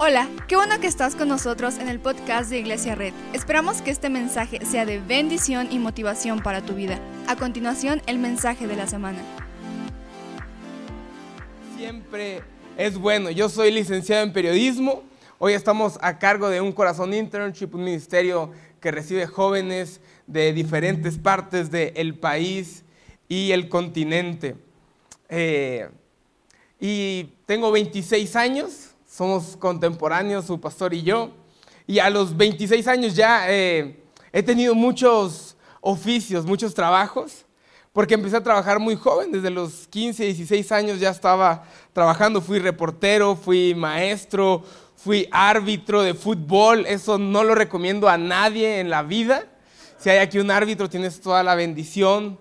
Hola, qué bueno que estás con nosotros en el podcast de Iglesia Red. Esperamos que este mensaje sea de bendición y motivación para tu vida. A continuación, el mensaje de la semana. Siempre es bueno. Yo soy licenciado en periodismo. Hoy estamos a cargo de un Corazón Internship, un ministerio que recibe jóvenes de diferentes partes del país y el continente. Eh, y tengo 26 años somos contemporáneos, su pastor y yo. Y a los 26 años ya eh, he tenido muchos oficios, muchos trabajos, porque empecé a trabajar muy joven, desde los 15, 16 años ya estaba trabajando, fui reportero, fui maestro, fui árbitro de fútbol, eso no lo recomiendo a nadie en la vida. Si hay aquí un árbitro, tienes toda la bendición,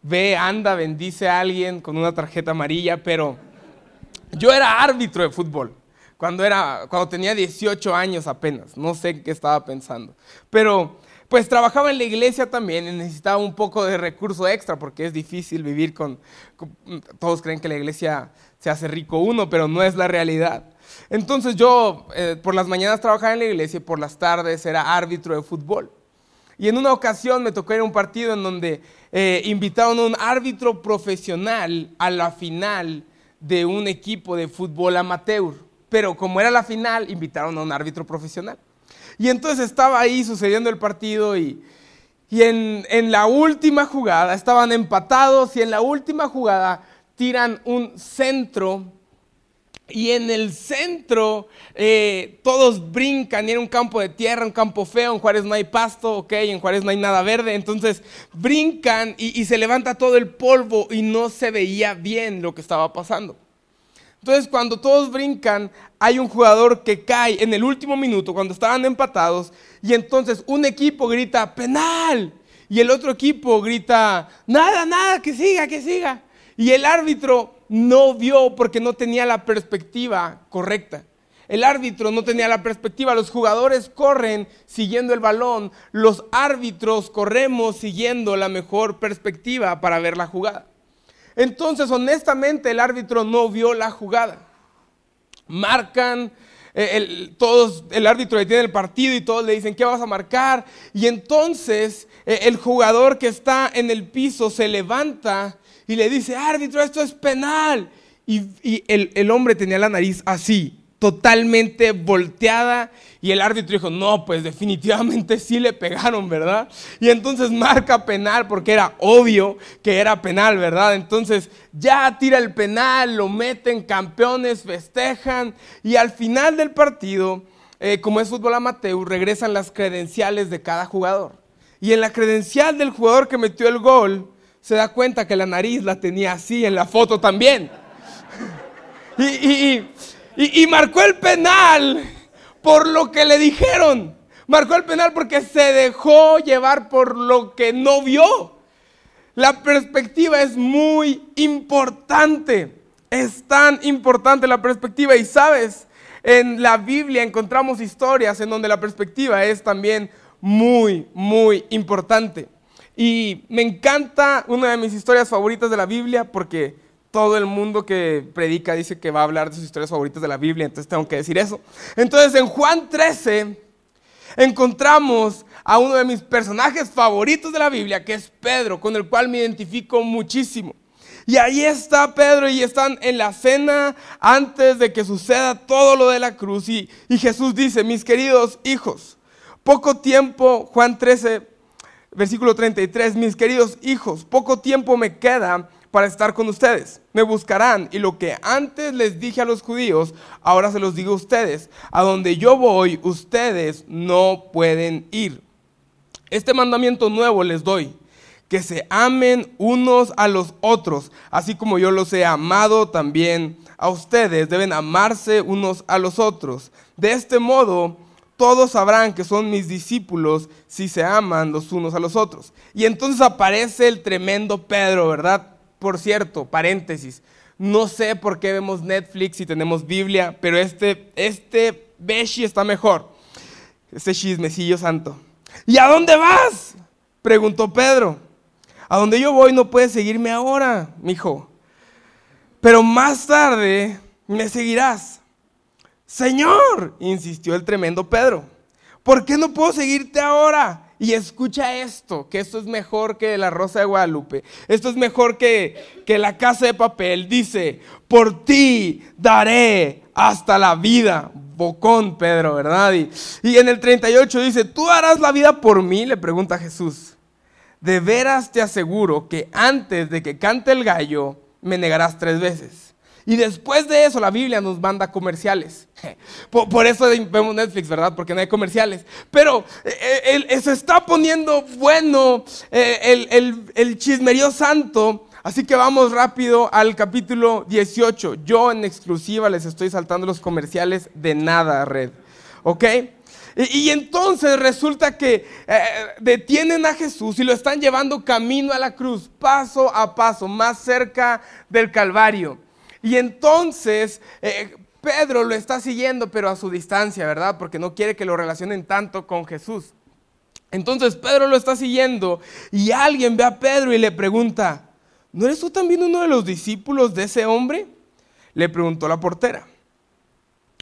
ve, anda, bendice a alguien con una tarjeta amarilla, pero yo era árbitro de fútbol cuando, era, cuando tenía 18 años apenas. No sé qué estaba pensando. Pero pues trabajaba en la iglesia también y necesitaba un poco de recurso extra porque es difícil vivir con, todos creen que la iglesia se hace rico uno, pero no es la realidad. Entonces yo eh, por las mañanas trabajaba en la iglesia y por las tardes era árbitro de fútbol. Y en una ocasión me tocó ir a un partido en donde eh, invitaron a un árbitro profesional a la final de un equipo de fútbol amateur pero como era la final, invitaron a un árbitro profesional. Y entonces estaba ahí sucediendo el partido y, en, la última jugada estaban empatados y en la última jugada tiran un centro y en el centro eh, todos brincan y era un campo de tierra, un campo feo, en Juárez no hay pasto, ok, en Juárez no hay nada verde, entonces brincan y se levanta todo el polvo y no se veía bien lo que estaba pasando. Entonces, cuando todos brincan, hay un jugador que cae en el último minuto, cuando estaban empatados, y entonces un equipo grita, penal, y el otro equipo grita, nada, nada, que siga, que siga. Y el árbitro no vio porque no tenía la perspectiva correcta. El árbitro no tenía la perspectiva, los jugadores corren siguiendo el balón, los árbitros corremos siguiendo la mejor perspectiva para ver la jugada. Entonces, honestamente, el árbitro no vio la jugada. Marcan, eh, el, todos, el árbitro detiene el partido y todos le dicen, ¿qué vas a marcar? Y entonces eh, el jugador que está en el piso se levanta y le dice, árbitro, esto es penal. Y, el, el hombre tenía la nariz así, totalmente volteada y el árbitro dijo, no, pues definitivamente sí le pegaron, ¿verdad? Y entonces marca penal porque era obvio que era penal, ¿verdad? Entonces ya tira el penal, lo meten campeones, festejan y al final del partido, eh, como es fútbol amateur, regresan las credenciales de cada jugador. Y en la credencial del jugador que metió el gol, se da cuenta que la nariz la tenía así en la foto también. y y, marcó el penal por lo que le dijeron. Marcó el penal porque se dejó llevar por lo que no vio. La perspectiva es muy importante. Es tan importante la perspectiva. Y sabes, en la Biblia encontramos historias en donde la perspectiva es también muy, muy importante. Y me encanta una de mis historias favoritas de la Biblia porque todo el mundo que predica dice que va a hablar de sus historias favoritas de la Biblia, entonces tengo que decir eso. Entonces en Juan 13 encontramos a uno de mis personajes favoritos de la Biblia, que es Pedro, con el cual me identifico muchísimo. Y ahí está Pedro y están en la cena antes de que suceda todo lo de la cruz. Y, Jesús dice, mis queridos hijos, poco tiempo, Juan 13, versículo 33, mis queridos hijos, poco tiempo me queda para estar con ustedes. Me buscarán y lo que antes les dije a los judíos, ahora se los digo a ustedes. A donde yo voy, ustedes no pueden ir. Este mandamiento nuevo les doy, que se amen unos a los otros, así como yo los he amado también a ustedes. Deben amarse unos a los otros. De este modo, todos sabrán que son mis discípulos si se aman los unos a los otros. Y entonces aparece el tremendo Pedro, ¿verdad? Por cierto, paréntesis, no sé por qué vemos Netflix y tenemos Biblia, pero este, este Beshi está mejor. Este chismecillo santo. ¿Y a dónde vas? Preguntó Pedro. A donde yo voy no puedes seguirme ahora, mijo. Pero más tarde me seguirás. Señor, insistió el tremendo Pedro, ¿por qué no puedo seguirte ahora? Y escucha esto, que esto es mejor que la Rosa de Guadalupe, esto es mejor que, que la casa de papel. Dice, por ti daré hasta la vida. Bocón, Pedro, ¿verdad? Y, y en el 38 dice, ¿tú harás la vida por mí? Le pregunta Jesús. De veras te aseguro que antes de que cante el gallo, me negarás tres veces. Y después de eso la Biblia nos manda comerciales. Por, eso vemos Netflix, ¿verdad? Porque no hay comerciales. Pero eh, eh, se está poniendo bueno eh, el, el, el chismerío santo. Así que vamos rápido al capítulo 18. Yo en exclusiva les estoy saltando los comerciales de nada, red. ¿Ok? Y, entonces resulta que detienen a Jesús y lo están llevando camino a la cruz, paso a paso, más cerca del Calvario. Y entonces eh, Pedro lo está siguiendo, pero a su distancia, ¿verdad? Porque no quiere que lo relacionen tanto con Jesús. Entonces Pedro lo está siguiendo y alguien ve a Pedro y le pregunta, ¿no eres tú también uno de los discípulos de ese hombre? Le preguntó la portera.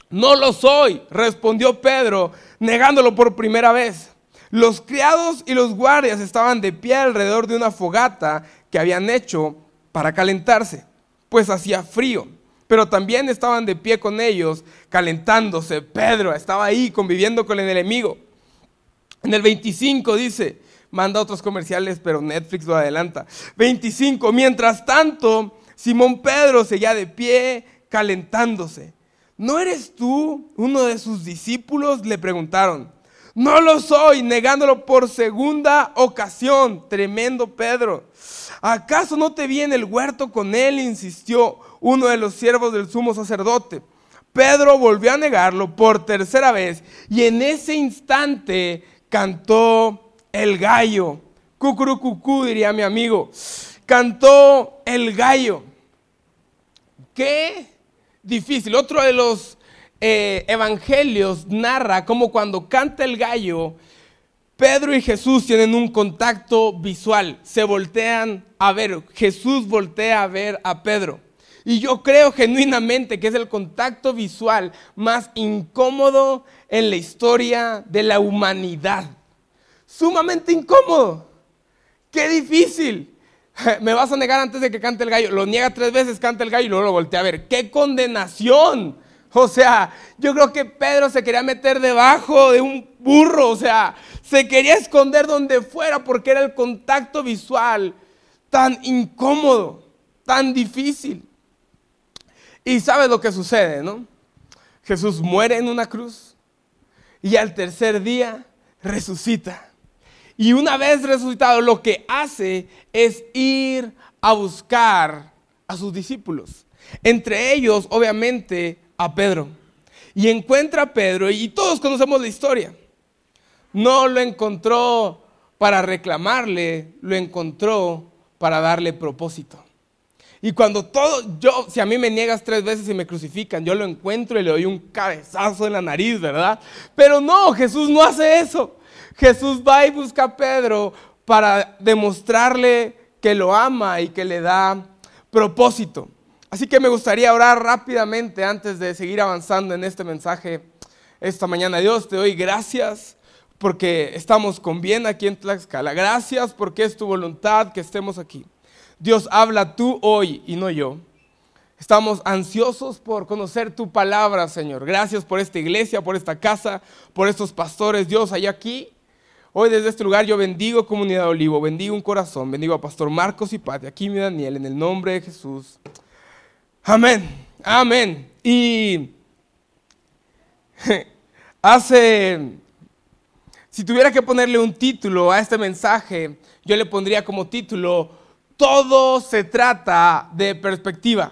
No lo soy, respondió Pedro, negándolo por primera vez. Los criados y los guardias estaban de pie alrededor de una fogata que habían hecho para calentarse pues hacía frío. Pero también estaban de pie con ellos, calentándose. Pedro estaba ahí conviviendo con el enemigo. En el 25 dice, manda otros comerciales, pero Netflix lo adelanta. 25, mientras tanto, Simón Pedro seguía de pie, calentándose. ¿No eres tú uno de sus discípulos? Le preguntaron. No lo soy, negándolo por segunda ocasión. Tremendo Pedro. ¿Acaso no te vi en el huerto con él? insistió uno de los siervos del sumo sacerdote. Pedro volvió a negarlo por tercera vez y en ese instante cantó el gallo. Cucurucucú, diría mi amigo. Cantó el gallo. Qué difícil. Otro de los eh, evangelios narra cómo cuando canta el gallo, Pedro y Jesús tienen un contacto visual, se voltean a ver, Jesús voltea a ver a Pedro. Y yo creo genuinamente que es el contacto visual más incómodo en la historia de la humanidad. Sumamente incómodo. Qué difícil. Me vas a negar antes de que cante el gallo. Lo niega tres veces, canta el gallo y luego lo voltea a ver. ¡Qué condenación! O sea, yo creo que Pedro se quería meter debajo de un burro, o sea, se quería esconder donde fuera porque era el contacto visual tan incómodo, tan difícil. Y sabes lo que sucede, ¿no? Jesús muere en una cruz y al tercer día resucita. Y una vez resucitado, lo que hace es ir a buscar a sus discípulos. Entre ellos, obviamente, a Pedro. Y encuentra a Pedro, y todos conocemos la historia. No lo encontró para reclamarle, lo encontró para darle propósito. Y cuando todo, yo, si a mí me niegas tres veces y me crucifican, yo lo encuentro y le doy un cabezazo en la nariz, ¿verdad? Pero no, Jesús no hace eso. Jesús va y busca a Pedro para demostrarle que lo ama y que le da propósito. Así que me gustaría orar rápidamente antes de seguir avanzando en este mensaje esta mañana. Dios, te doy gracias porque estamos con bien aquí en Tlaxcala. Gracias porque es tu voluntad que estemos aquí. Dios, habla tú hoy y no yo. Estamos ansiosos por conocer tu palabra, Señor. Gracias por esta iglesia, por esta casa, por estos pastores. Dios, hay aquí. Hoy desde este lugar yo bendigo Comunidad Olivo, bendigo un corazón, bendigo a Pastor Marcos y Pati, aquí mi Daniel, en el nombre de Jesús. Amén, amén. Y hace, si tuviera que ponerle un título a este mensaje, yo le pondría como título, todo se trata de perspectiva.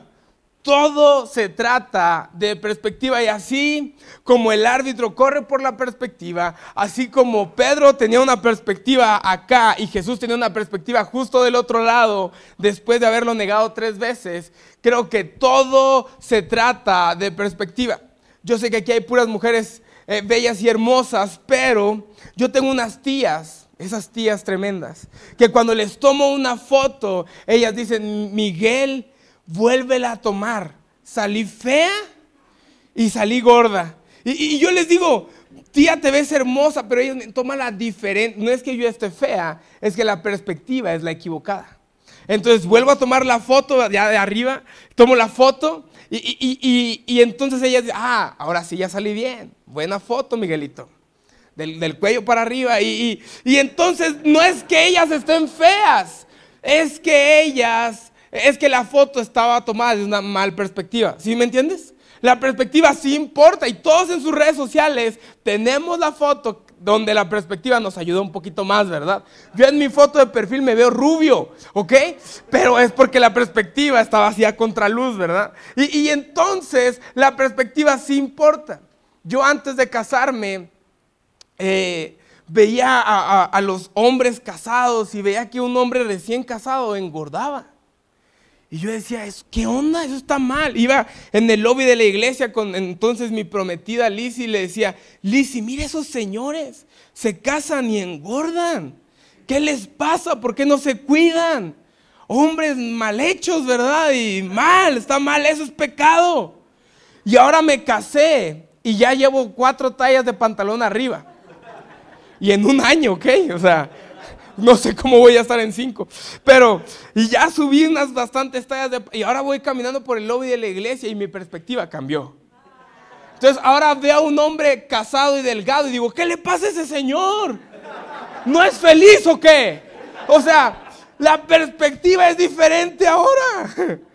Todo se trata de perspectiva y así como el árbitro corre por la perspectiva, así como Pedro tenía una perspectiva acá y Jesús tenía una perspectiva justo del otro lado después de haberlo negado tres veces, creo que todo se trata de perspectiva. Yo sé que aquí hay puras mujeres eh, bellas y hermosas, pero yo tengo unas tías, esas tías tremendas, que cuando les tomo una foto, ellas dicen, Miguel, vuélvela a tomar. Salí fea y salí gorda. Y, yo les digo, tía, te ves hermosa, pero ella toma la diferente. No es que yo esté fea, es que la perspectiva es la equivocada. Entonces vuelvo a tomar la foto ya de arriba, tomo la foto y, entonces ella dice, ah, ahora sí ya salí bien. Buena foto, Miguelito. Del, del cuello para arriba. Y, entonces no es que ellas estén feas, es que ellas, es que la foto estaba tomada de una mal perspectiva. ¿Sí me entiendes? La perspectiva sí importa y todos en sus redes sociales tenemos la foto donde la perspectiva nos ayuda un poquito más, ¿verdad? Yo en mi foto de perfil me veo rubio, ¿ok? Pero es porque la perspectiva estaba así a contraluz, ¿verdad? Y, entonces la perspectiva sí importa. Yo antes de casarme eh, veía a los hombres casados y veía que un hombre recién casado engordaba. Y yo decía, ¿qué onda? Eso está mal. Iba en el lobby de la iglesia con entonces mi prometida Lizzie y le decía, Lizzie, mira esos señores, se casan y engordan. ¿Qué les pasa? ¿Por qué no se cuidan? Hombres mal hechos, ¿verdad? Y mal, está mal, eso es pecado. Y ahora me casé y ya llevo cuatro tallas de pantalón arriba. Y en un año, ¿ok? O sea, no sé cómo voy a estar en cinco. Pero, y ya subí unas bastantes tallas de... Y ahora voy caminando por el lobby de la iglesia y mi perspectiva cambió. Entonces ahora veo a un hombre casado y delgado y digo, ¿qué le pasa a ese señor? ¿No es feliz o qué? O sea, la perspectiva es diferente ahora.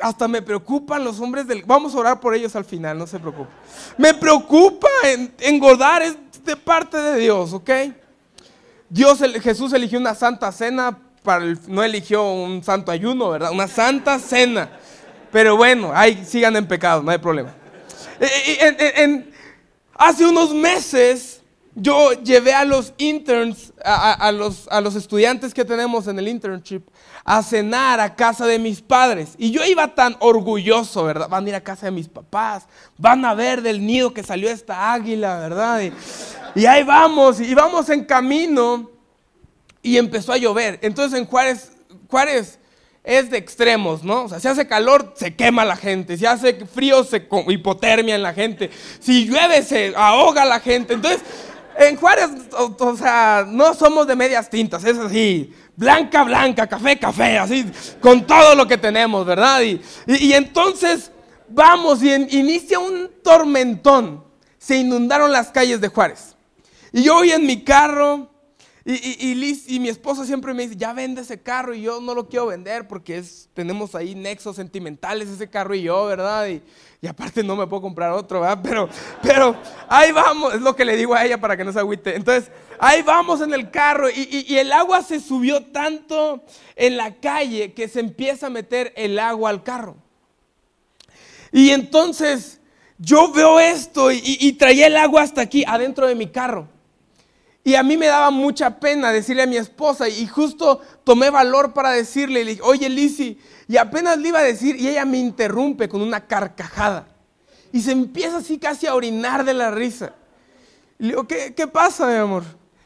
hasta me preocupan los hombres del... Vamos a orar por ellos al final, no se preocupe. Me preocupa engordar, de parte de Dios, ¿ok? Dios, Jesús eligió una santa cena, para no eligió un santo ayuno, ¿verdad? Una santa cena. Pero bueno, ahí sigan en pecado, no hay problema. Eh, eh, hace unos meses yo llevé a los interns, a, los, estudiantes que tenemos en el internship, a cenar a casa de mis padres. Y yo iba tan orgulloso, ¿verdad? Van a ir a casa de mis papás, van a ver del nido que salió esta águila, ¿verdad? Ahí vamos, y vamos en camino y empezó a llover. Entonces en Juárez, Juárez es de extremos, ¿no? O sea, si hace calor, se quema la gente. Si hace frío, se hipotermia en la gente. Si llueve, se ahoga la gente. Entonces, en Juárez, o, sea, no somos de medias tintas, es así. Blanca, blanca, café, café, así, con todo lo que tenemos, ¿verdad? Y, y entonces vamos y inicia un tormentón. Se inundaron las calles de Juárez. Y yo voy en mi carro y, y, mi esposa siempre me dice, ya vende ese carro y yo no lo quiero vender porque es, tenemos ahí nexos sentimentales ese carro y yo, ¿verdad? Y, y, aparte no me puedo comprar otro, ¿verdad? Pero, pero ahí vamos, es lo que le digo a ella para que no se agüite. Entonces, ahí vamos en el carro y, y el agua se subió tanto en la calle que se empieza a meter el agua al carro. Y entonces yo veo esto y traía el agua hasta aquí, adentro de mi carro. Y a mí me daba mucha pena decirle a mi esposa y justo tomé valor para decirle, le dije, oye Lizzy, y apenas le iba a decir y ella me interrumpe con una carcajada. Y se empieza así casi a orinar de la risa. Le digo, ¿qué, qué pasa, mi amor?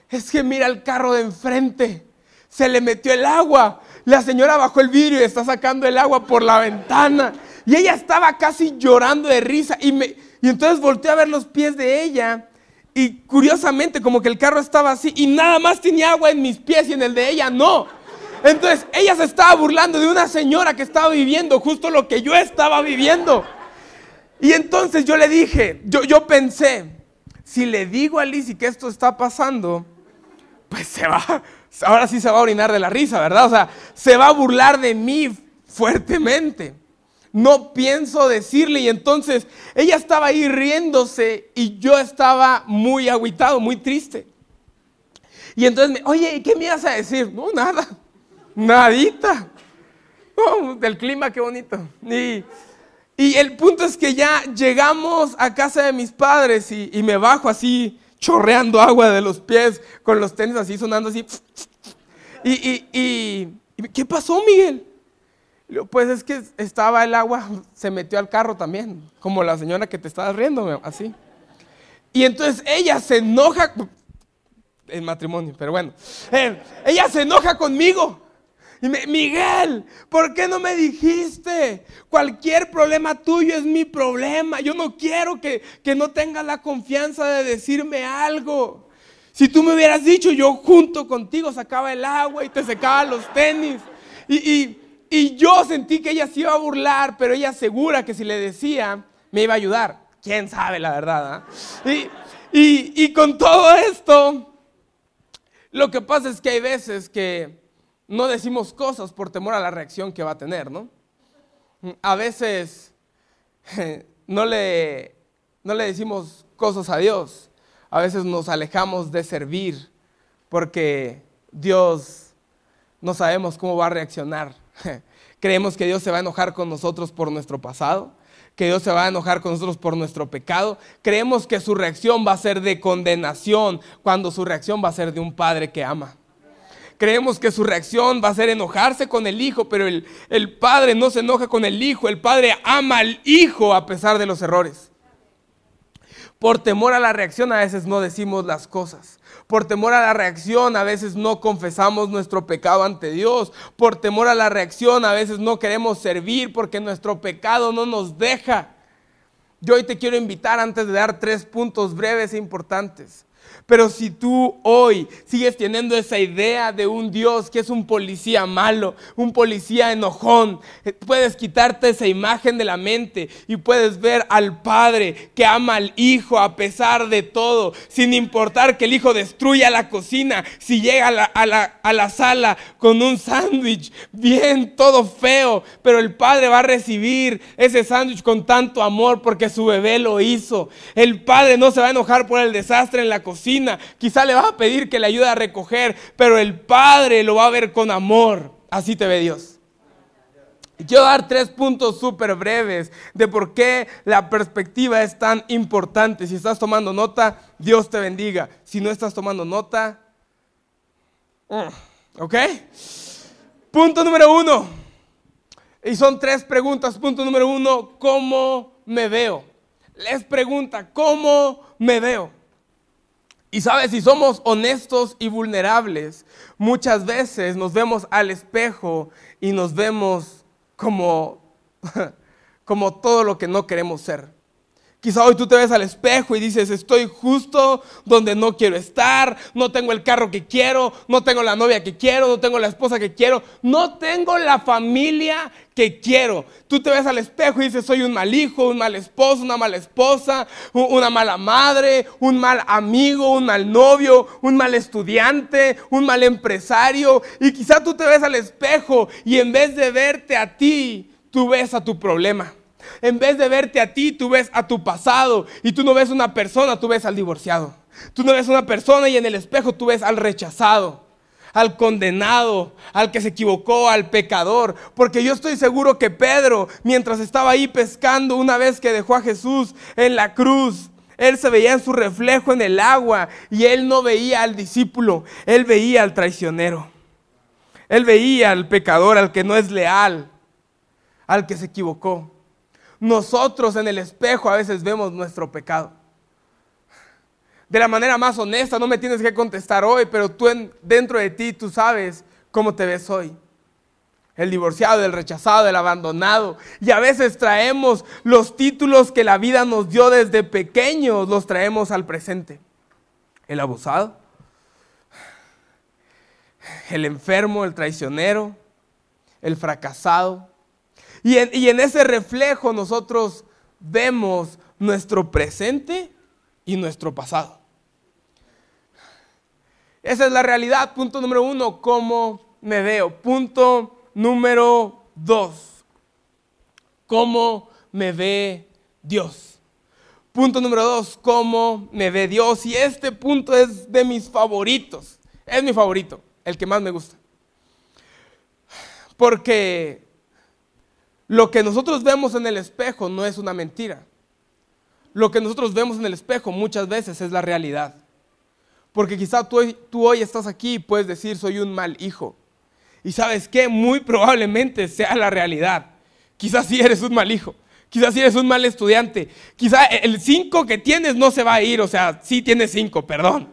Es que mira el carro de enfrente, se le metió el agua. La señora bajó el vidrio y está sacando el agua por la ventana. Y ella estaba casi llorando de risa. Y, me, y entonces volteé a ver los pies de ella y curiosamente, como que el carro estaba así y nada más tenía agua en mis pies y en el de ella no. Entonces ella se estaba burlando de una señora que estaba viviendo justo lo que yo estaba viviendo. Y entonces yo le dije, yo, yo pensé, si le digo a Lizzie que esto está pasando, pues se va, ahora sí se va a orinar de la risa, ¿verdad? O sea, se va a burlar de mí fuertemente no pienso decirle. Y entonces ella estaba ahí riéndose y yo estaba muy aguitado, muy triste. Y entonces, me, oye, ¿qué me ibas a decir? No, nada, nadita. del clima, qué bonito. Y, y, el punto es que ya llegamos a casa de mis padres y, y me bajo así, chorreando agua de los pies, con los tenis así sonando así. Y, y, y, ¿qué pasó, Miguel? Pues es que estaba el agua, se metió al carro también, como la señora que te estaba riendo, así. Y entonces ella se enoja, en matrimonio, pero bueno, eh, ella se enoja conmigo. Y me, Miguel, ¿por qué no me dijiste? Cualquier problema tuyo es mi problema. Yo no quiero que, que no tengas la confianza de decirme algo. Si tú me hubieras dicho, yo junto contigo sacaba el agua y te secaba los tenis. Y, y, yo sentí que ella se iba a burlar, pero ella segura que si le decía, me iba a ayudar. ¿Quién sabe la verdad? ¿ah? Y, y con todo esto, lo que pasa es que hay veces que no decimos cosas por temor a la reacción que va a tener, ¿no? A veces no le, no le decimos cosas a Dios, a veces nos alejamos de servir porque Dios no sabemos cómo va a reaccionar. Creemos que Dios se va a enojar con nosotros por nuestro pasado, que Dios se va a enojar con nosotros por nuestro pecado. Creemos que su reacción va a ser de condenación cuando su reacción va a ser de un padre que ama. Creemos que su reacción va a ser enojarse con el hijo, pero el, el padre no se enoja con el hijo, el padre ama al hijo a pesar de los errores. Por temor a la reacción a veces no decimos las cosas. Por temor a la reacción a veces no confesamos nuestro pecado ante Dios. Por temor a la reacción a veces no queremos servir porque nuestro pecado no nos deja. Yo hoy te quiero invitar antes de dar tres puntos breves e importantes. Pero si tú hoy sigues teniendo esa idea de un Dios que es un policía malo, un policía enojón, eh, puedes quitarte esa imagen de la mente y puedes ver al Padre que ama al Hijo a pesar de todo, sin importar que el Hijo destruya la cocina, si llega a la, a la sala con un sándwich bien, todo feo, pero el Padre va a recibir ese sándwich con tanto amor porque su bebé lo hizo. El Padre no se va a enojar por el desastre en la cocina quizá le vas a pedir que le ayude a recoger, pero el Padre lo va a ver con amor. Así te ve Dios. Quiero dar tres puntos súper breves de por qué la perspectiva es tan importante. Si estás tomando nota, Dios te bendiga. Si no estás tomando nota, mm, ¿ok? Punto número uno. Y son tres preguntas. Punto número uno, ¿cómo me veo? Les pregunta, ¿cómo me veo? Y sabes, si somos honestos y vulnerables, muchas veces nos vemos al espejo y nos vemos como, como todo lo que no queremos ser. Quizá hoy tú te ves al espejo y dices, estoy justo donde no quiero estar, no tengo el carro que quiero, no tengo la novia que quiero, no tengo la esposa que quiero, no tengo la familia que quiero. Tú te ves al espejo y dices, soy un mal hijo, un mal esposo, una mala esposa, una mala madre, un mal amigo, un mal novio, un mal estudiante, un mal empresario. Y quizá tú te ves al espejo y en vez de verte a ti, tú ves a tu problema. En vez de verte a ti, tú ves a tu pasado. Y tú no ves una persona, tú ves al divorciado. Tú no ves una persona y en el espejo tú ves al rechazado, al condenado, al que se equivocó, al pecador. Porque yo estoy seguro que Pedro, mientras estaba ahí pescando una vez que dejó a Jesús en la cruz, él se veía en su reflejo en el agua y él no veía al discípulo, él veía al traicionero. Él veía al pecador, al que no es leal, al que se equivocó. Nosotros en el espejo a veces vemos nuestro pecado. De la manera más honesta, no me tienes que contestar hoy, pero tú dentro de ti tú sabes cómo te ves hoy. El divorciado, el rechazado, el abandonado. Y a veces traemos los títulos que la vida nos dio desde pequeños, los traemos al presente. El abusado, el enfermo, el traicionero, el fracasado, y en, ese reflejo nosotros vemos nuestro presente y nuestro pasado. Esa es la realidad. Punto número uno, cómo me veo. Punto número dos, cómo me ve Dios. Punto número dos, cómo me ve Dios. Y este punto es de mis favoritos. Es mi favorito, el que más me gusta. Porque lo que nosotros vemos en el espejo no es una mentira. Lo que nosotros vemos en el espejo muchas veces es la realidad. Porque quizá tú, hoy estás aquí y puedes decir soy un mal hijo. Y sabes qué, muy probablemente sea la realidad. Quizás sí eres un mal hijo. Quizás sí eres un mal estudiante. Quizá el 5 que tienes no se va a ir. O sea, sí tienes 5, perdón.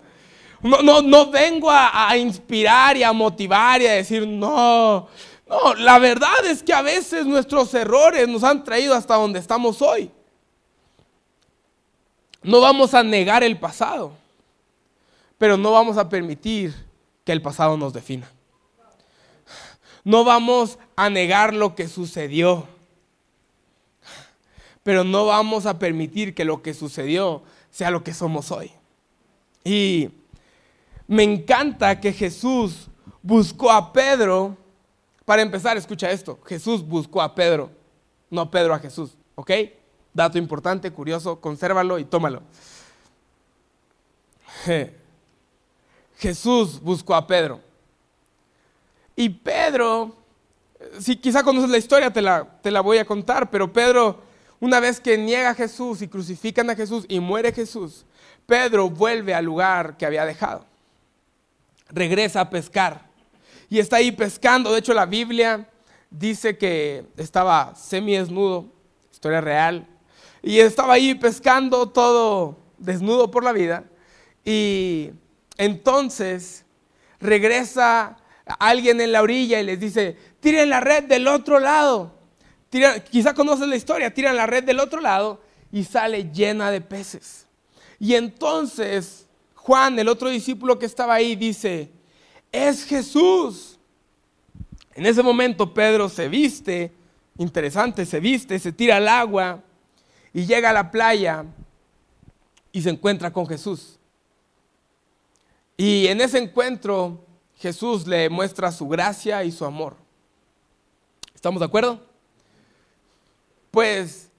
No, no, no vengo a, a inspirar y a motivar y a decir, no, no, la verdad es que a veces nuestros errores nos han traído hasta donde estamos hoy. No vamos a negar el pasado, pero no vamos a permitir que el pasado nos defina. No vamos a negar lo que sucedió, pero no vamos a permitir que lo que sucedió sea lo que somos hoy. Y me encanta que Jesús buscó a Pedro. Para empezar, escucha esto. Jesús buscó a Pedro, no Pedro a Jesús. ¿Ok? Dato importante, curioso, consérvalo y tómalo. Jesús buscó a Pedro. Y Pedro, si quizá conoces la historia, te la, te la voy a contar, pero Pedro, una vez que niega a Jesús y crucifican a Jesús y muere Jesús, Pedro vuelve al lugar que había dejado. Regresa a pescar. Y está ahí pescando. De hecho, la Biblia dice que estaba semi desnudo, historia real. Y estaba ahí pescando todo desnudo por la vida. Y entonces regresa alguien en la orilla y les dice, tiren la red del otro lado. quizá conocen la historia, tiran la red del otro lado y sale llena de peces. Y entonces Juan, el otro discípulo que estaba ahí, dice, es Jesús. En ese momento Pedro se viste, interesante, se viste, se tira al agua y llega a la playa y se encuentra con Jesús. Y en ese encuentro Jesús le muestra su gracia y su amor. ¿Estamos de acuerdo? Pues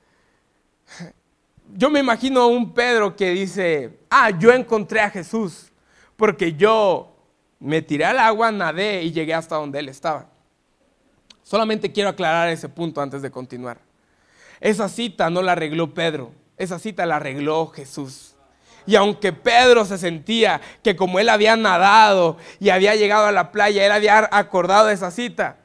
yo me imagino a un Pedro que dice, ah, yo encontré a Jesús porque yo me tiré al agua, nadé y llegué hasta donde él estaba. Solamente quiero aclarar ese punto antes de continuar. Esa cita no la arregló Pedro, esa cita la arregló Jesús. Y aunque Pedro se sentía que como él había nadado y había llegado a la playa, él había acordado esa cita,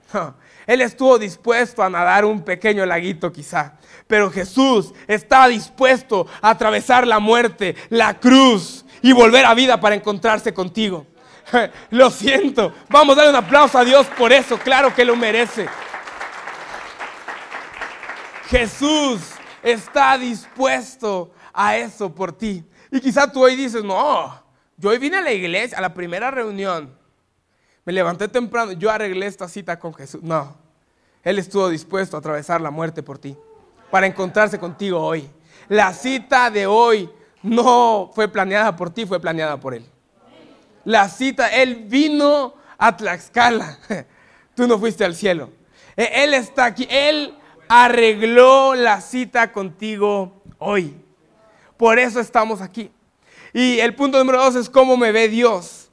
él estuvo dispuesto a nadar un pequeño laguito quizá. Pero Jesús estaba dispuesto a atravesar la muerte, la cruz y volver a vida para encontrarse contigo. Lo siento. Vamos a darle un aplauso a Dios por eso. Claro que lo merece. Jesús está dispuesto a eso por ti. Y quizá tú hoy dices, no, yo hoy vine a la iglesia, a la primera reunión. Me levanté temprano, yo arreglé esta cita con Jesús. No, Él estuvo dispuesto a atravesar la muerte por ti, para encontrarse contigo hoy. La cita de hoy no fue planeada por ti, fue planeada por Él. La cita, Él vino a Tlaxcala. Tú no fuiste al cielo. E, él está aquí. Él arregló la cita contigo hoy. Por eso estamos aquí. Y el punto número dos es cómo me ve Dios.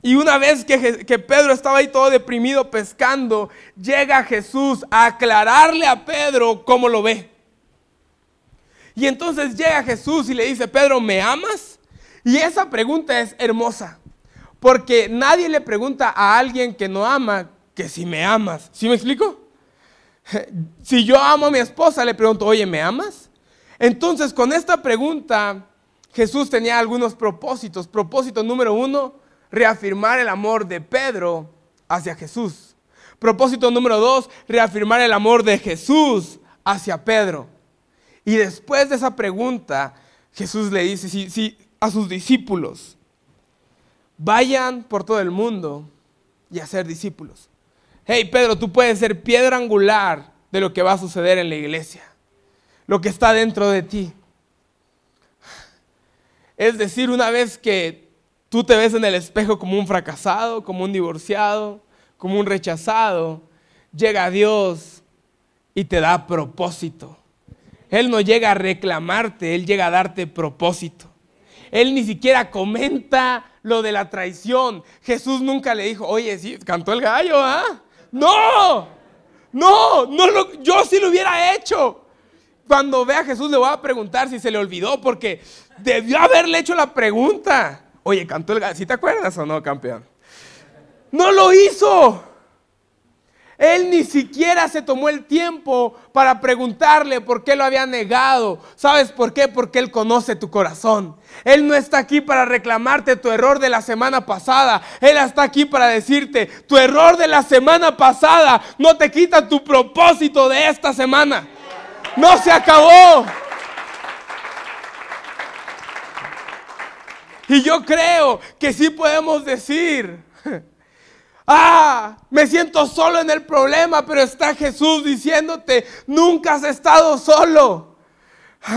Y una vez que, que, Pedro estaba ahí todo deprimido pescando, llega Jesús a aclararle a Pedro cómo lo ve. Y entonces llega Jesús y le dice, Pedro, ¿me amas? Y esa pregunta es hermosa, porque nadie le pregunta a alguien que no ama que si me amas. ¿Sí me explico? Si yo amo a mi esposa, le pregunto, oye, ¿me amas? Entonces, con esta pregunta, Jesús tenía algunos propósitos. Propósito número uno, reafirmar el amor de Pedro hacia Jesús. Propósito número dos, reafirmar el amor de Jesús hacia Pedro. Y después de esa pregunta, Jesús le dice a sus discípulos, vayan por todo el mundo y hacer discípulos hey Pedro, tú puedes ser piedra angular de lo que va a suceder en la iglesia, lo que está dentro de ti. Es decir, una vez que tú te ves en el espejo como un fracasado, como un divorciado, como un rechazado, llega Dios y te da propósito. Él no llega a reclamarte, Él llega a darte propósito. Él ni siquiera comenta lo de la traición. Jesús nunca le dijo, oye, sí, cantó el gallo, ¿ah? No, no, no yo sí lo hubiera hecho. Cuando vea a Jesús le voy a preguntar si se le olvidó, porque debió haberle hecho la pregunta. Oye, cantó el ¿sí te acuerdas o no, campeón? No lo hizo. Él ni siquiera se tomó el tiempo para preguntarle por qué lo había negado. ¿Sabes por qué? Porque Él conoce tu corazón. Él no está aquí para reclamarte tu error de la semana pasada. Él está aquí para decirte, tu error de la semana pasada no te quita tu propósito de esta semana. No se acabó. Y yo creo que sí podemos decir, ah, me siento solo en el problema, pero está Jesús diciéndote, nunca has estado solo.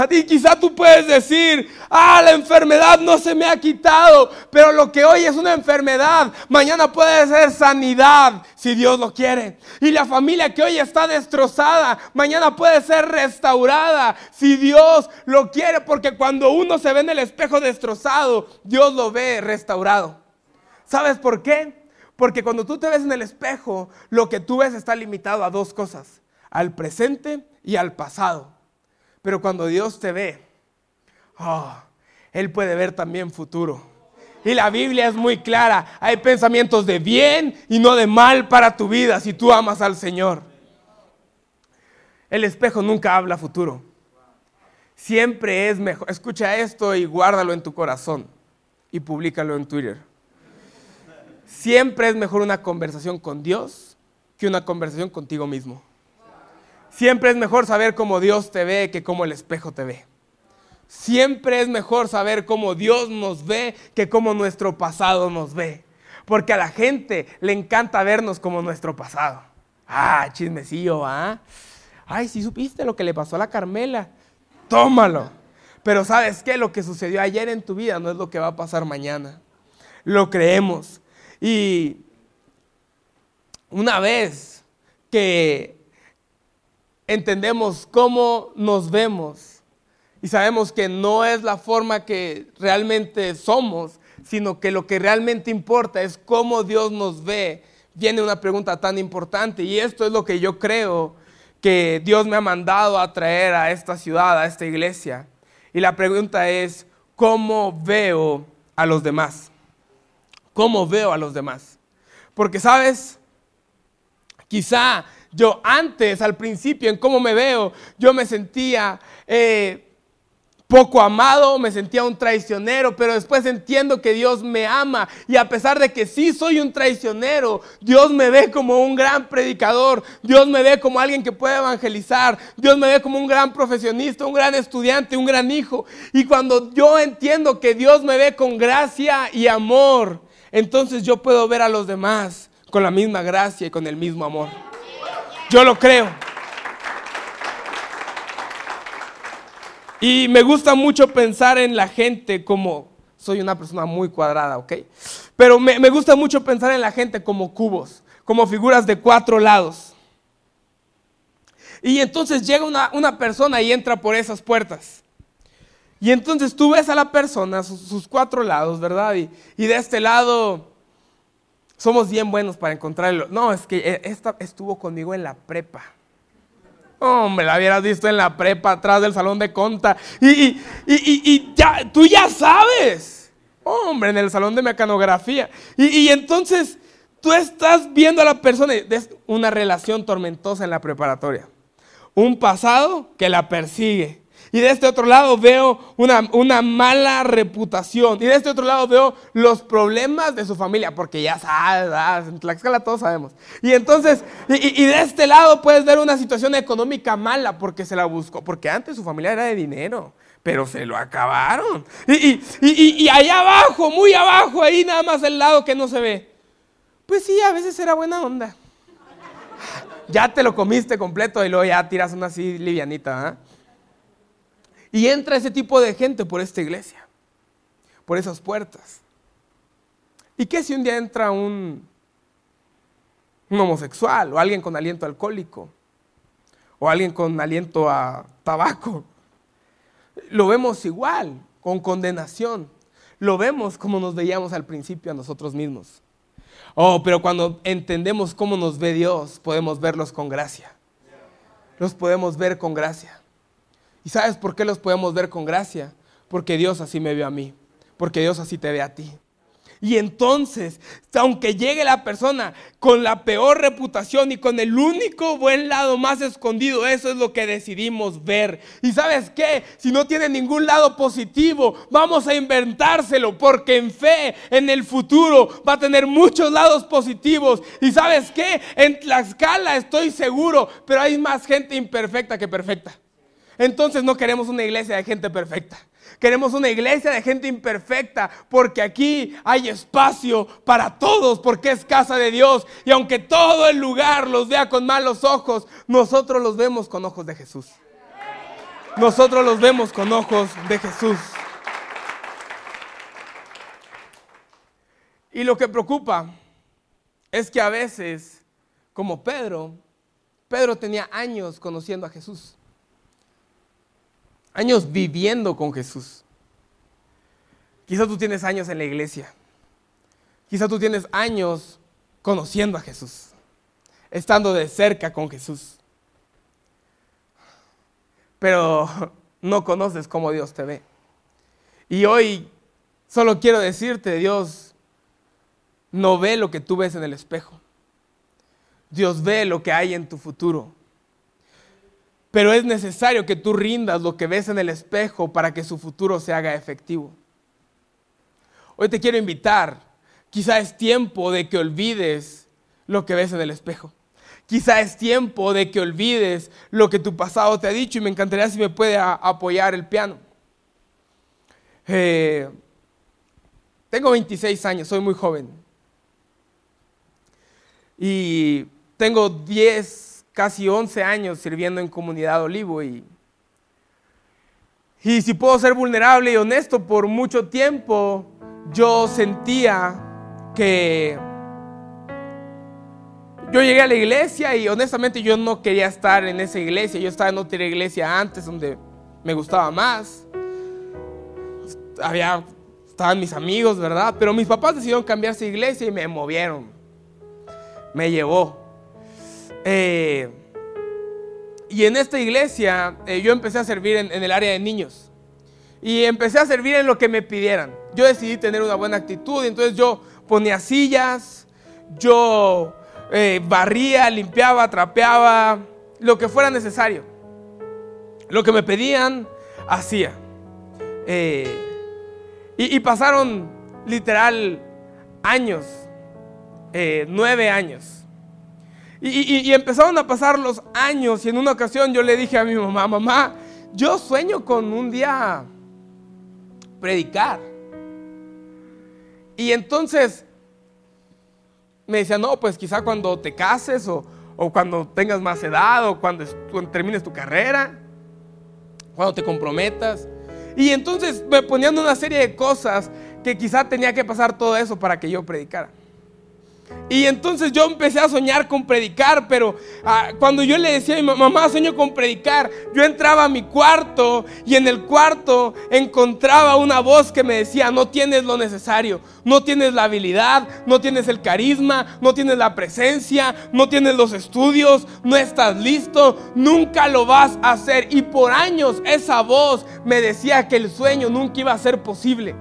Y quizá tú puedes decir, ah, la enfermedad no se me ha quitado, pero lo que hoy es una enfermedad, mañana puede ser sanidad, si Dios lo quiere. Y la familia que hoy está destrozada, mañana puede ser restaurada, si Dios lo quiere, porque cuando uno se ve en el espejo destrozado, Dios lo ve restaurado. ¿Sabes por qué? Porque cuando tú te ves en el espejo, lo que tú ves está limitado a dos cosas, al presente y al pasado. Pero cuando Dios te ve, oh, Él puede ver también futuro. Y la Biblia es muy clara. Hay pensamientos de bien y no de mal para tu vida si tú amas al Señor. El espejo nunca habla futuro. Siempre es mejor. Escucha esto y guárdalo en tu corazón y públicalo en Twitter. Siempre es mejor una conversación con Dios que una conversación contigo mismo. Siempre es mejor saber cómo Dios te ve que cómo el espejo te ve. Siempre es mejor saber cómo Dios nos ve que cómo nuestro pasado nos ve. Porque a la gente le encanta vernos como nuestro pasado. Ah, chismecillo, ¿ah? Ay, si supiste lo que le pasó a la Carmela. Tómalo. Pero sabes qué? Lo que sucedió ayer en tu vida no es lo que va a pasar mañana. Lo creemos. Y una vez que entendemos cómo nos vemos y sabemos que no es la forma que realmente somos, sino que lo que realmente importa es cómo Dios nos ve, viene una pregunta tan importante y esto es lo que yo creo que Dios me ha mandado a traer a esta ciudad, a esta iglesia. Y la pregunta es, ¿cómo veo a los demás? ¿Cómo veo a los demás? Porque, ¿sabes? Quizá yo antes, al principio, en cómo me veo, yo me sentía eh, poco amado, me sentía un traicionero, pero después entiendo que Dios me ama y a pesar de que sí soy un traicionero, Dios me ve como un gran predicador, Dios me ve como alguien que puede evangelizar, Dios me ve como un gran profesionista, un gran estudiante, un gran hijo. Y cuando yo entiendo que Dios me ve con gracia y amor, entonces yo puedo ver a los demás con la misma gracia y con el mismo amor. Yo lo creo. Y me gusta mucho pensar en la gente como, soy una persona muy cuadrada, ¿ok? Pero me, gusta mucho pensar en la gente como cubos, como figuras de cuatro lados. Y entonces llega una, persona y entra por esas puertas. Y entonces tú ves a la persona, sus, cuatro lados, ¿verdad? Y, y, de este lado somos bien buenos para encontrarlo. No, es que e, esta estuvo conmigo en la prepa. Hombre, la hubieras visto en la prepa, atrás del salón de conta. Y, y, ya, tú ya sabes. Hombre, en el salón de mecanografía. Y, entonces tú estás viendo a la persona, es una relación tormentosa en la preparatoria. Un pasado que la persigue. Y de este otro lado veo una, mala reputación. Y de este otro lado veo los problemas de su familia, porque ya sabes, en Tlaxcala todos sabemos. Y entonces, y, de este lado puedes ver una situación económica mala porque se la buscó, porque antes su familia era de dinero, pero se lo acabaron. Y, y allá abajo, muy abajo, ahí nada más el lado que no se ve. Pues sí, a veces era buena onda. Ya te lo comiste completo y luego ya tiras una así livianita, ¿ah? Y entra ese tipo de gente por esta iglesia, por esas puertas. ¿Y qué si un día entra un, homosexual o alguien con aliento alcohólico o alguien con aliento a tabaco? Lo vemos igual, con condenación. Lo vemos como nos veíamos al principio a nosotros mismos. Oh, pero cuando entendemos cómo nos ve Dios, podemos verlos con gracia. Los podemos ver con gracia. ¿Y sabes por qué los podemos ver con gracia? Porque Dios así me vio a mí, porque Dios así te ve a ti. Y entonces, aunque llegue la persona con la peor reputación y con el único buen lado más escondido, eso es lo que decidimos ver. Y sabes qué, si no tiene ningún lado positivo, vamos a inventárselo, porque en fe, en el futuro, va a tener muchos lados positivos. Y sabes qué, en Tlaxcala estoy seguro, pero hay más gente imperfecta que perfecta. Entonces no queremos una iglesia de gente perfecta. Queremos una iglesia de gente imperfecta porque aquí hay espacio para todos porque es casa de Dios. Y aunque todo el lugar los vea con malos ojos, nosotros los vemos con ojos de Jesús. Nosotros los vemos con ojos de Jesús. Y lo que preocupa es que a veces, como Pedro, Pedro tenía años conociendo a Jesús años viviendo con Jesús. Quizás tú tienes años en la iglesia. Quizás tú tienes años conociendo a Jesús, estando de cerca con Jesús. Pero no conoces cómo Dios te ve. Y hoy solo quiero decirte, Dios no ve lo que tú ves en el espejo. Dios ve lo que hay en tu futuro. Pero es necesario que tú rindas lo que ves en el espejo para que su futuro se haga efectivo. Hoy te quiero invitar, quizá es tiempo de que olvides lo que ves en el espejo. Quizá es tiempo de que olvides lo que tu pasado te ha dicho y me encantaría si me puede apoyar el piano. Eh, tengo 26 años, soy muy joven. Y tengo 10 casi 11 años sirviendo en Comunidad Olivo y, y si puedo ser vulnerable y honesto, por mucho tiempo yo sentía que yo llegué a la iglesia y honestamente yo no quería estar en esa iglesia, yo estaba en otra iglesia antes donde me gustaba más. Había, estaban mis amigos, ¿verdad? Pero mis papás decidieron cambiarse de iglesia y me movieron. Me llevó. Eh, y en esta iglesia eh, yo empecé a servir en, el área de niños. Y empecé a servir en lo que me pidieran. Yo decidí tener una buena actitud, entonces yo ponía sillas, yo eh, barría, limpiaba, trapeaba, lo que fuera necesario. Lo que me pedían, hacía. y, pasaron literal años, nueve años. Y, empezaron a pasar los años y en una ocasión yo le dije a mi mamá, mamá, yo sueño con un día predicar. Y entonces me decía, no, pues quizá cuando te cases o, cuando tengas más edad o cuando termines tu carrera, cuando te comprometas. Y entonces me ponían una serie de cosas que quizá tenía que pasar todo eso para que yo predicara. Y entonces yo empecé a soñar con predicar, pero ah, cuando yo le decía a mi mamá, sueño con predicar, yo entraba a mi cuarto y en el cuarto encontraba una voz que me decía, no tienes lo necesario, no tienes la habilidad, no tienes el carisma, no tienes la presencia, no tienes los estudios, no estás listo, nunca lo vas a hacer. Y por años esa voz me decía que el sueño nunca iba a ser posible.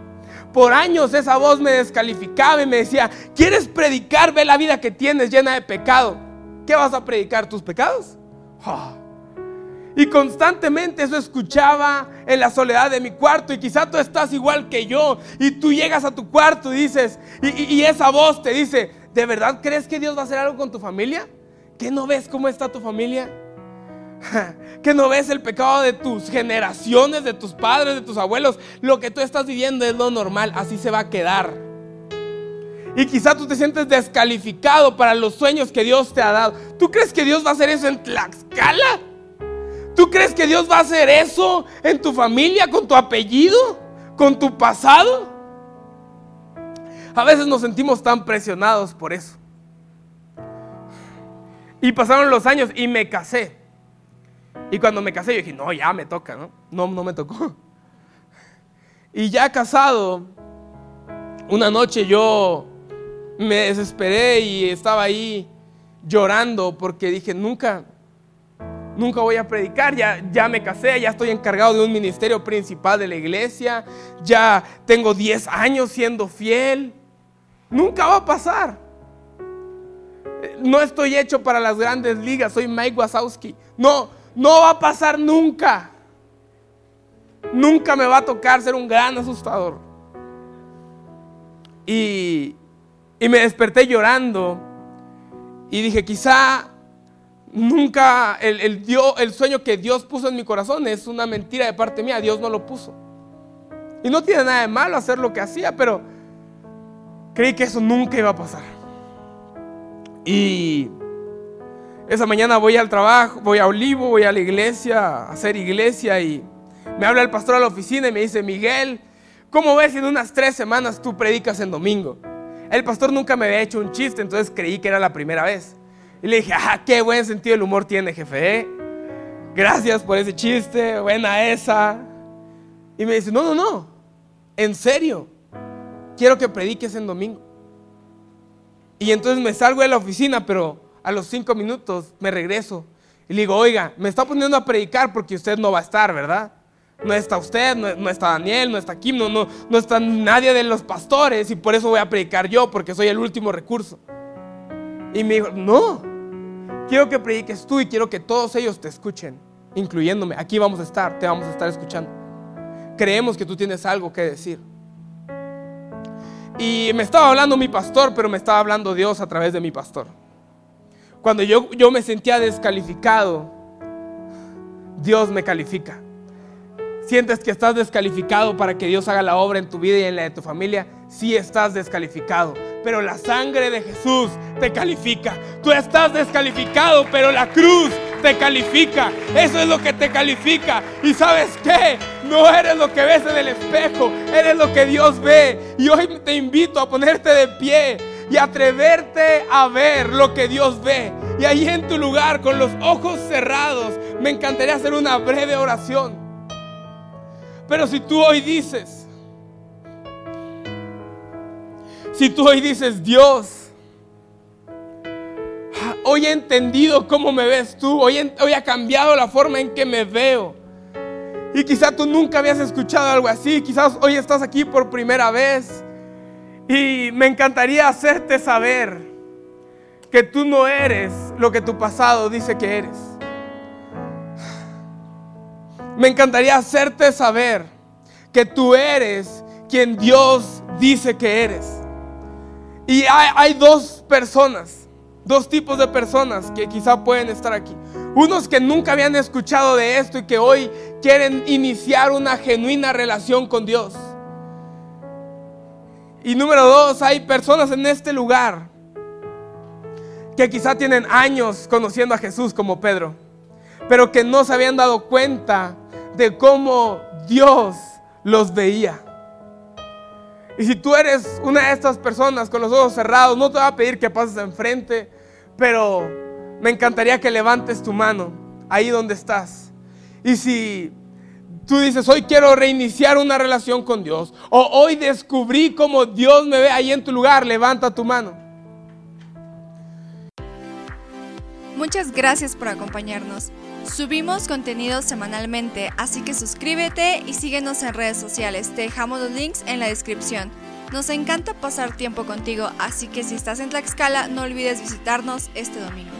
Por años esa voz me descalificaba y me decía, ¿quieres predicar? Ve la vida que tienes llena de pecado. ¿Qué vas a predicar? ¿Tus pecados? Y constantemente eso escuchaba en la soledad de mi cuarto. Y quizá tú estás igual que yo. Y tú llegas a tu cuarto y dices, y, y esa voz te dice, ¿de verdad crees que Dios va a hacer algo con tu familia? ¿Qué no ves cómo está tu familia? que no ves el pecado de tus generaciones, de tus padres, de tus abuelos. Lo que tú estás viviendo es lo normal, así se va a quedar. Y quizá tú te sientes descalificado para los sueños que Dios te ha dado. ¿Tú crees que Dios va a hacer eso en Tlaxcala? ¿Tú crees que Dios va a hacer eso en tu familia, con tu apellido, con tu pasado? A veces nos sentimos tan presionados por eso. Y pasaron los años y me casé. Y cuando me casé, yo dije, no, ya me toca, ¿no? No, me tocó. Y ya casado, una noche yo me desesperé y estaba ahí llorando porque dije, nunca, nunca voy a predicar, ya, ya me casé, ya estoy encargado de un ministerio principal de la iglesia, ya tengo 10 años siendo fiel. Nunca va a pasar. No estoy hecho para las grandes ligas, soy Mike Wazowski. No, no va a pasar nunca. Nunca me va a tocar ser un gran asustador. Y, y me desperté llorando y dije, quizá nunca el, el, el sueño que Dios puso en mi corazón es una mentira de parte mía, Dios no lo puso. Y no tiene nada de malo hacer lo que hacía, pero creí que eso nunca iba a pasar. Y esa mañana voy al trabajo, voy a Olivo, voy a la iglesia, a hacer iglesia y me habla el pastor a la oficina y me dice, Miguel, ¿cómo ves si en unas tres semanas tú predicas en domingo? El pastor nunca me había hecho un chiste, entonces creí que era la primera vez. Y le dije, ah, qué buen sentido del humor tiene, jefe. ¿eh? Gracias por ese chiste, buena esa. Y me dice, no, no, no, en serio, quiero que prediques en domingo. Y entonces me salgo de la oficina, pero a los cinco minutos me regreso y le digo, oiga, me está poniendo a predicar porque usted no va a estar, ¿verdad? No está usted, no, está Daniel, no está Kim, no, no, no está nadie de los pastores y por eso voy a predicar yo porque soy el último recurso. Y me dijo, no, quiero que prediques tú y quiero que todos ellos te escuchen, incluyéndome. Aquí vamos a estar, te vamos a estar escuchando. Creemos que tú tienes algo que decir. Y me estaba hablando mi pastor, pero me estaba hablando Dios a través de mi pastor. Cuando yo, yo me sentía descalificado, Dios me califica. Sientes que estás descalificado para que Dios haga la obra en tu vida y en la de tu familia, sí estás descalificado. Pero la sangre de Jesús te califica. Tú estás descalificado, pero la cruz te califica. Eso es lo que te califica. ¿Y sabes qué? No eres lo que ves en el espejo, eres lo que Dios ve. Y hoy te invito a ponerte de pie y atreverte a ver lo que Dios ve. Y ahí en tu lugar, con los ojos cerrados, me encantaría hacer una breve oración. Pero si tú hoy dices, si tú hoy dices, Dios, hoy he entendido cómo me ves tú, hoy, hoy ha cambiado la forma en que me veo. Y quizá tú nunca habías escuchado algo así, quizás hoy estás aquí por primera vez. Y me encantaría hacerte saber que tú no eres lo que tu pasado dice que eres. Me encantaría hacerte saber que tú eres quien Dios dice que eres. Y hay, dos personas, dos tipos de personas que quizá pueden estar aquí. Unos que nunca habían escuchado de esto y que hoy quieren iniciar una genuina relación con Dios. Y número dos, hay personas en este lugar que quizá tienen años conociendo a Jesús como Pedro, pero que no se habían dado cuenta de cómo Dios los veía. Y si tú eres una de estas personas con los ojos cerrados, no te va a pedir que pases enfrente, pero me encantaría que levantes tu mano ahí donde estás. Y si tú dices, hoy quiero reiniciar una relación con Dios, o hoy descubrí cómo Dios me ve ahí en tu lugar, levanta tu mano. Muchas gracias por acompañarnos. Subimos contenido semanalmente, así que suscríbete y síguenos en redes sociales. Te dejamos los links en la descripción. Nos encanta pasar tiempo contigo, así que si estás en Tlaxcala, no olvides visitarnos este domingo.